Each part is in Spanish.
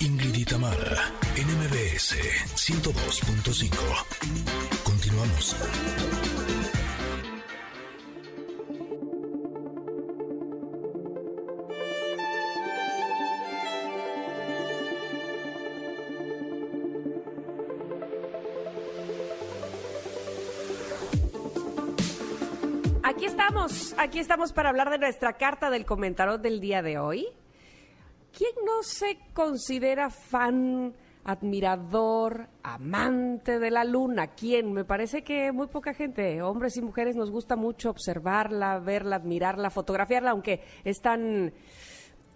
Ingrid Itamar, NMBS 102.5. Continuamos. Aquí estamos, aquí estamos para hablar de nuestra carta del comentario del día de hoy. ¿Quién no se considera fan, admirador, amante de la luna? ¿Quién? Me parece que muy poca gente, hombres y mujeres, nos gusta mucho observarla, verla, admirarla, fotografiarla, aunque es tan...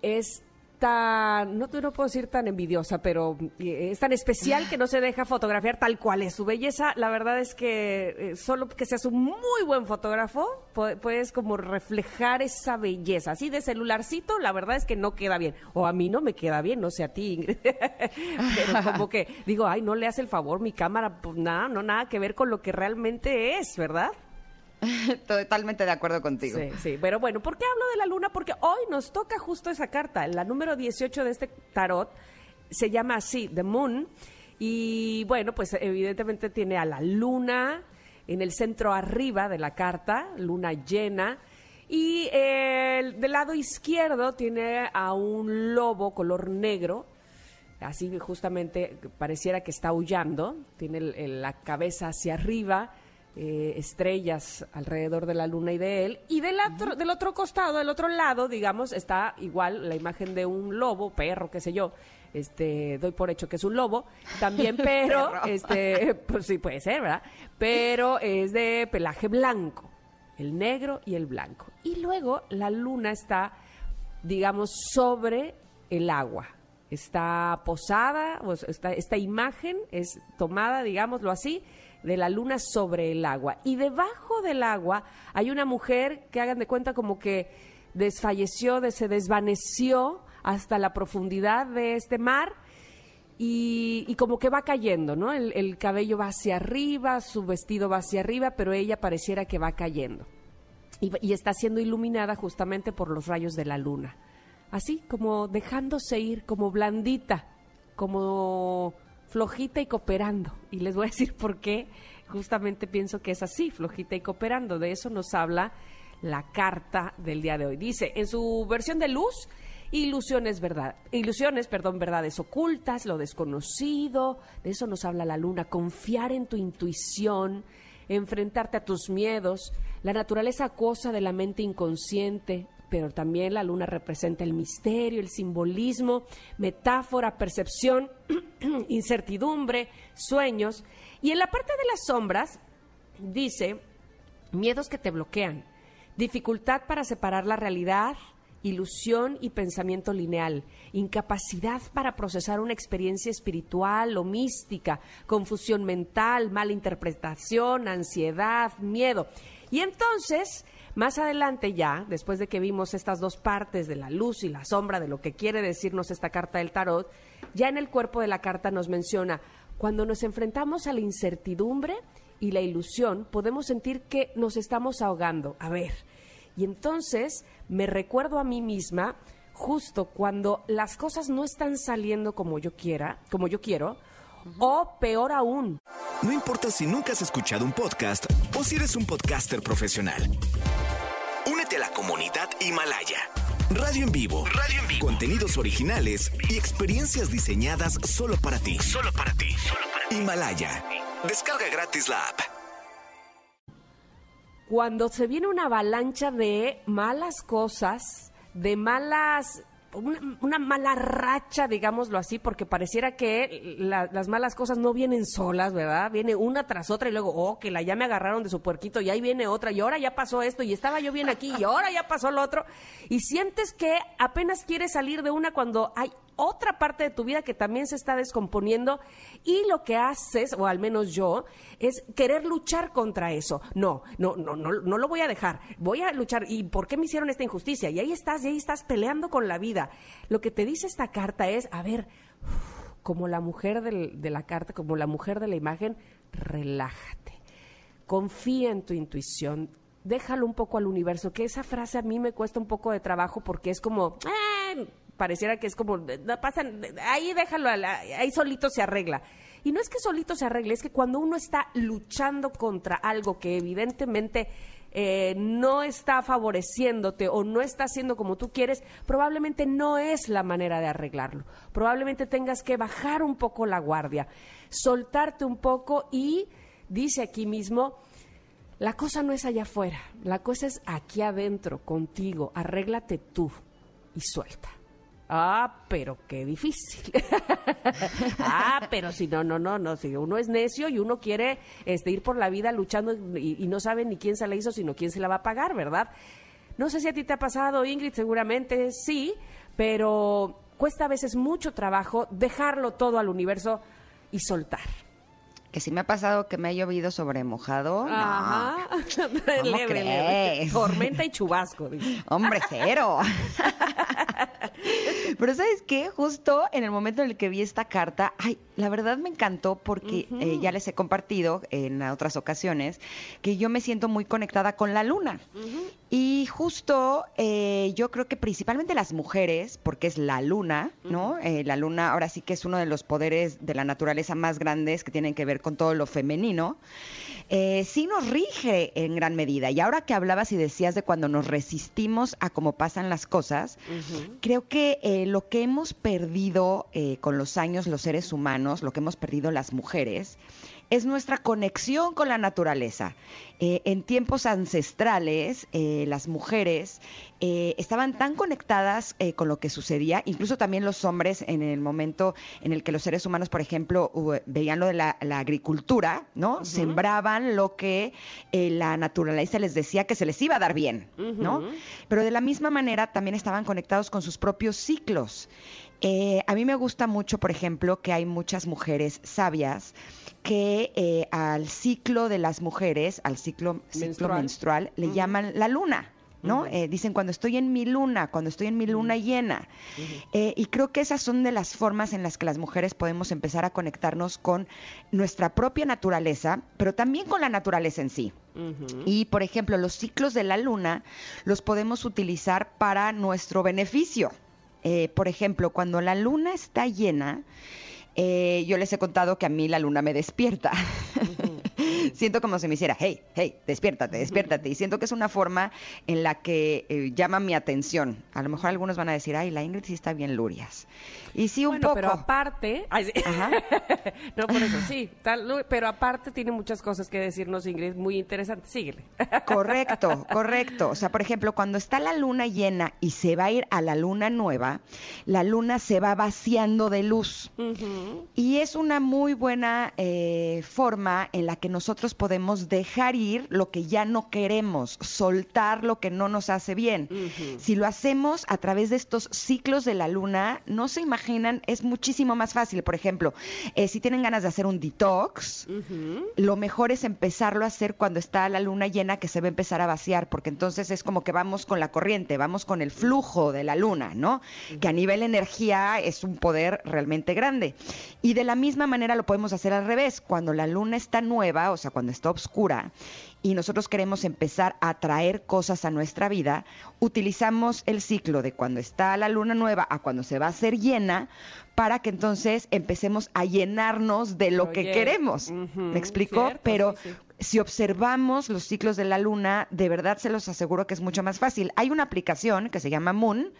Es tan, no, no puedo decir tan envidiosa, pero eh, es tan especial que no se deja fotografiar tal cual es su belleza. La verdad es que eh, solo que seas un muy buen fotógrafo, pu- puedes como reflejar esa belleza. Así de celularcito, la verdad es que no queda bien. O a mí no me queda bien, no sé a ti, Ingrid. pero como que digo, ay, no le hace el favor mi cámara, pues nada, no nada que ver con lo que realmente es, ¿verdad? Totalmente de acuerdo contigo. Sí, sí. Pero bueno, ¿por qué hablo de la luna? Porque hoy nos toca justo esa carta. La número 18 de este tarot se llama así, The Moon. Y bueno, pues evidentemente tiene a la luna en el centro arriba de la carta, luna llena. Y eh, del lado izquierdo tiene a un lobo color negro, así justamente pareciera que está aullando, tiene la cabeza hacia arriba, eh, estrellas alrededor de la luna y de él, y del otro, del otro costado, del otro lado, digamos, está igual la imagen de un lobo, perro, qué sé yo, este, doy por hecho que es un lobo, también, pero, este, pues sí puede ser, ¿verdad? Pero es de pelaje blanco, el negro y el blanco. Y luego la luna está, digamos, sobre el agua. Está posada, esta, esta imagen es tomada, digámoslo así, de la luna sobre el agua. Y debajo del agua hay una mujer que hagan de cuenta como que desfalleció, de- se desvaneció hasta la profundidad de este mar y, como que va cayendo, ¿no? El, el cabello va hacia arriba, su vestido va hacia arriba, pero ella pareciera que va cayendo. Y está siendo iluminada justamente por los rayos de la luna. Así, como dejándose ir, como blandita, como flojita y cooperando. Y les voy a decir por qué justamente pienso que es así, flojita y cooperando. De eso nos habla la carta del día de hoy. Dice, en su versión de luz, ilusiones, verdad, ilusiones, perdón, verdades ocultas, lo desconocido, de eso nos habla la luna, confiar en tu intuición, enfrentarte a tus miedos, la naturaleza acuosa de la mente inconsciente, pero también la luna representa el misterio, el simbolismo, metáfora, percepción, incertidumbre, sueños. Y en la parte de las sombras dice miedos que te bloquean, dificultad para separar la realidad, ilusión y pensamiento lineal, incapacidad para procesar una experiencia espiritual o mística, confusión mental, mala interpretación, ansiedad, miedo. Y entonces, más adelante ya, después de que vimos estas dos partes de la luz y la sombra de lo que quiere decirnos esta carta del tarot, ya en el cuerpo de la carta nos menciona, cuando nos enfrentamos a la incertidumbre y la ilusión, podemos sentir que nos estamos ahogando. A ver, y entonces me recuerdo a mí misma justo cuando las cosas no están saliendo como yo quiera, como yo quiero, o peor aún, No importa si nunca has escuchado un podcast o si eres un podcaster profesional. Comunidad Himalaya. Radio en vivo. Radio en vivo. Contenidos originales y experiencias diseñadas solo para ti. Solo para ti. Himalaya. Descarga gratis la app. cuando se viene una avalancha de malas cosas, de malas, una, mala racha, digámoslo así, porque pareciera que la- las malas cosas no vienen solas, ¿verdad? Viene una tras otra y luego, oh, que la ya me agarraron de su puerquito y ahí viene otra y ahora ya pasó esto y estaba yo bien aquí y ahora ya pasó lo otro. Y sientes que apenas quieres salir de una cuando hay otra parte de tu vida que también se está descomponiendo y lo que haces, o al menos yo, es querer luchar contra eso. No, no, no, no, no lo voy a dejar. Voy a luchar. ¿Y por qué me hicieron esta injusticia? Y ahí estás, y ahí estás peleando con la vida. Lo que te dice esta carta es, a ver, como la mujer de la carta, como la mujer de la imagen, relájate. Confía en tu intuición. Déjalo un poco al universo, que esa frase a mí me cuesta un poco de trabajo porque es como, "Eh, pareciera que es como, no pasan, ahí déjalo, ahí solito se arregla. Y no es que solito se arregle, es que cuando uno está luchando contra algo que evidentemente eh, no está favoreciéndote o no está haciendo como tú quieres, probablemente no es la manera de arreglarlo. Probablemente tengas que bajar un poco la guardia, soltarte un poco y, dice aquí mismo, la cosa no es allá afuera, la cosa es aquí adentro, contigo, arréglate tú y suelta. Ah, pero qué difícil. ah, pero si no, no, no, no, si uno es necio y uno quiere este, ir por la vida luchando y, no sabe ni quién se la hizo, sino quién se la va a pagar, ¿verdad? No sé si a ti te ha pasado, Ingrid, seguramente sí, pero cuesta a veces mucho trabajo dejarlo todo al universo y soltar que si me ha pasado que me ha llovido sobre mojado. Ajá. No. Tormenta y chubasco. Hombre, cero. Pero ¿sabes qué? Justo en el momento en el que vi esta carta, ay, la verdad me encantó porque eh, ya les he compartido en otras ocasiones que yo me siento muy conectada con la luna. Y justo eh, yo creo que principalmente las mujeres, porque es la luna, ¿no? Eh, la luna ahora sí que es uno de los poderes de la naturaleza más grandes que tienen que ver con todo lo femenino, eh, sí nos rige en gran medida. Y ahora que hablabas y decías de cuando nos resistimos a cómo pasan las cosas, creo que eh, lo que hemos perdido con los años los seres humanos, lo que hemos perdido las mujeres, es nuestra conexión con la naturaleza. Eh, en tiempos ancestrales, eh, las mujeres eh, estaban tan conectadas con lo que sucedía, incluso también los hombres en el momento en el que los seres humanos, por ejemplo, veían lo de la, agricultura, ¿no? Sembraban lo que la naturaleza les decía que se les iba a dar bien, ¿no? Pero de la misma manera también estaban conectados con sus propios ciclos. A mí me gusta mucho, por ejemplo, que hay muchas mujeres sabias que eh, al ciclo de las mujeres, al ciclo menstrual, le llaman la luna. ¿no? Eh, dicen cuando estoy en mi luna, cuando estoy en mi luna llena. Eh, y creo que esas son de las formas en las que las mujeres podemos empezar a conectarnos con nuestra propia naturaleza, pero también con la naturaleza en sí. Y, por ejemplo, los ciclos de la luna los podemos utilizar para nuestro beneficio. Por ejemplo, cuando la luna está llena, eh, yo les he contado que a mí la luna me despierta. Siento como si me hiciera, hey, hey, despiértate, despiértate. Y siento que es una forma en la que eh, llama mi atención. A lo mejor algunos van a decir, ay, la Ingrid sí está bien lurias. Y sí, un poco. Pero aparte, no por eso sí, pero aparte tiene muchas cosas que decirnos, Ingrid, muy interesante. Síguele. correcto, correcto. O sea, por ejemplo, cuando está la luna llena y se va a ir a la luna nueva, la luna se va vaciando de luz. Y es una muy buena eh, forma en la que nosotros podemos dejar ir lo que ya no queremos, soltar lo que no nos hace bien. Si lo hacemos a través de estos ciclos de la luna, no se imagina imaginan, es muchísimo más fácil. Por ejemplo, eh, si tienen ganas de hacer un detox, lo mejor es empezarlo a hacer cuando está la luna llena que se va a empezar a vaciar, porque entonces es como que vamos con la corriente, vamos con el flujo de la luna, ¿no? Que a nivel energía es un poder realmente grande. Y de la misma manera lo podemos hacer al revés, cuando la luna está nueva, o sea, cuando está oscura, y nosotros queremos empezar a traer cosas a nuestra vida, utilizamos el ciclo de cuando está la luna nueva a cuando se va a hacer llena para que entonces empecemos a llenarnos de lo que queremos. ¿Me explico? Pero si observamos los ciclos de la luna, de verdad se los aseguro que es mucho más fácil. Hay una aplicación que se llama Moon,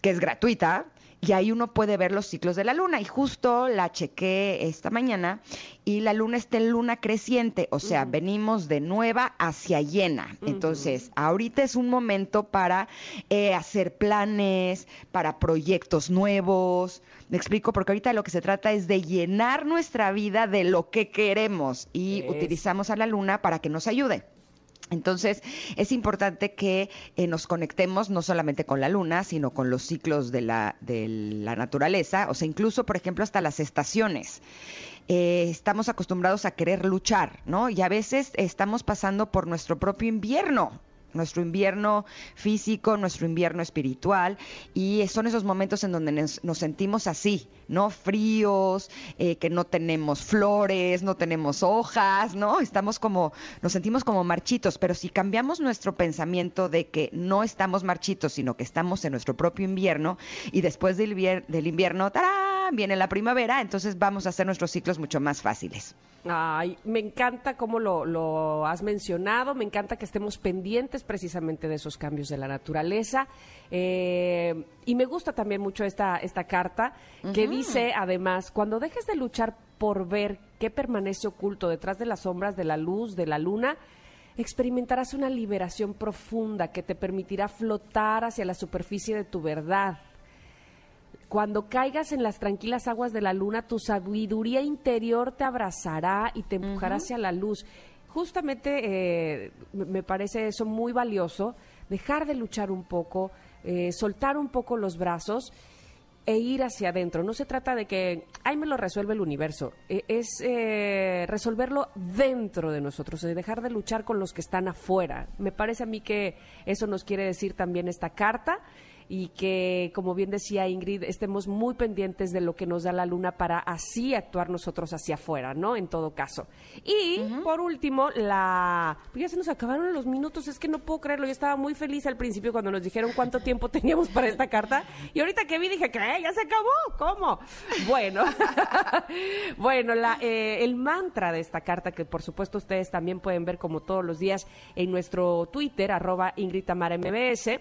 que es gratuita, y ahí uno puede ver los ciclos de la luna. Y justo la chequé esta mañana y la luna está en luna creciente, o sea, venimos de nueva hacia llena. Entonces, ahorita es un momento para eh, hacer planes, para proyectos nuevos. Me explico, porque ahorita lo que se trata es de llenar nuestra vida de lo que queremos y utilizamos a la luna para que nos ayude. Entonces, es importante que eh, nos conectemos no solamente con la luna, sino con los ciclos de la, de la naturaleza, o sea, incluso, por ejemplo, hasta las estaciones. Eh, estamos acostumbrados a querer luchar, ¿no? Y a veces estamos pasando por nuestro propio invierno, nuestro invierno físico, nuestro invierno espiritual, y son esos momentos en donde nos, sentimos así, ¿no? Fríos, eh, que no tenemos flores, no tenemos hojas, ¿no? Estamos como, nos sentimos como marchitos, pero si cambiamos nuestro pensamiento de que no estamos marchitos, sino que estamos en nuestro propio invierno, y después del, del invierno, ¡tarán! Viene la primavera, entonces vamos a hacer nuestros ciclos mucho más fáciles. Ay, me encanta cómo lo, has mencionado, me encanta que estemos pendientes precisamente de esos cambios de la naturaleza. Eh, y me gusta también mucho esta, esta carta que dice, además, cuando dejes de luchar por ver qué permanece oculto detrás de las sombras de la luz, de la luna, experimentarás una liberación profunda que te permitirá flotar hacia la superficie de tu verdad cuando caigas en las tranquilas aguas de la luna, tu sabiduría interior te abrazará y te empujará hacia la luz. Justamente eh, me parece eso muy valioso, dejar de luchar un poco, eh, soltar un poco los brazos e ir hacia adentro. No se trata de que, ay, me lo resuelve el universo. E, es eh, resolverlo dentro de nosotros, de dejar de luchar con los que están afuera. Me parece a mí que eso nos quiere decir también esta carta y que, como bien decía Ingrid, estemos muy pendientes de lo que nos da la luna para así actuar nosotros hacia afuera, ¿no? En todo caso. Y, por último, la... Pues ya se nos acabaron los minutos, es que no puedo creerlo, yo estaba muy feliz al principio cuando nos dijeron cuánto tiempo teníamos para esta carta, y ahorita que vi dije, ¿qué? ¿Ya se acabó? ¿Cómo? Bueno, bueno, la, eh, el mantra de esta carta, que por supuesto ustedes también pueden ver como todos los días en nuestro Twitter, arroba Ingrid Tamara MBS,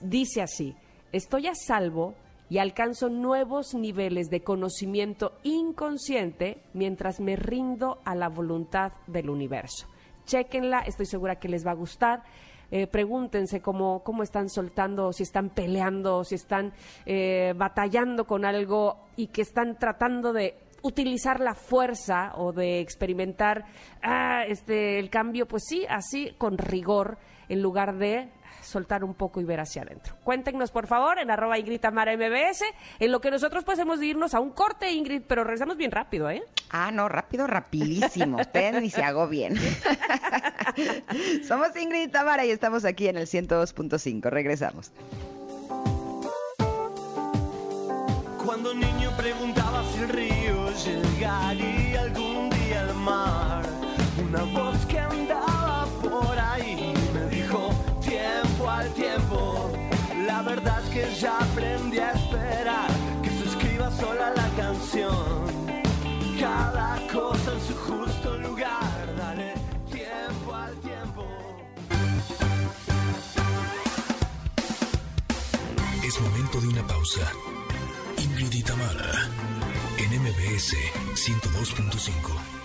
dice así, estoy a salvo y alcanzo nuevos niveles de conocimiento inconsciente mientras me rindo a la voluntad del universo. Chequenla, estoy segura que les va a gustar. Eh, pregúntense cómo, cómo están soltando, si están peleando, si están eh, batallando con algo y que están tratando de utilizar la fuerza o de experimentar ah, este, el cambio, pues sí, así con rigor, en lugar de soltar un poco y ver hacia adentro. Cuéntenos, por favor, en arroba Ingrid Tamara MBS, en lo que nosotros podemos irnos a un corte, Ingrid, pero regresamos bien rápido, ¿eh? Ah, no, rápido, rapidísimo. Usted ni se hago bien. Somos Ingrid Tamara y estamos aquí en el 102.5. Regresamos. Cuando niño preguntaba si el río llegaría algún día al mar, una voz verdad que ya aprendí a esperar que se escriba sola la canción. Cada cosa en su justo lugar, dale tiempo al tiempo. Es momento de una pausa. Ingrid y en MBS 102.5.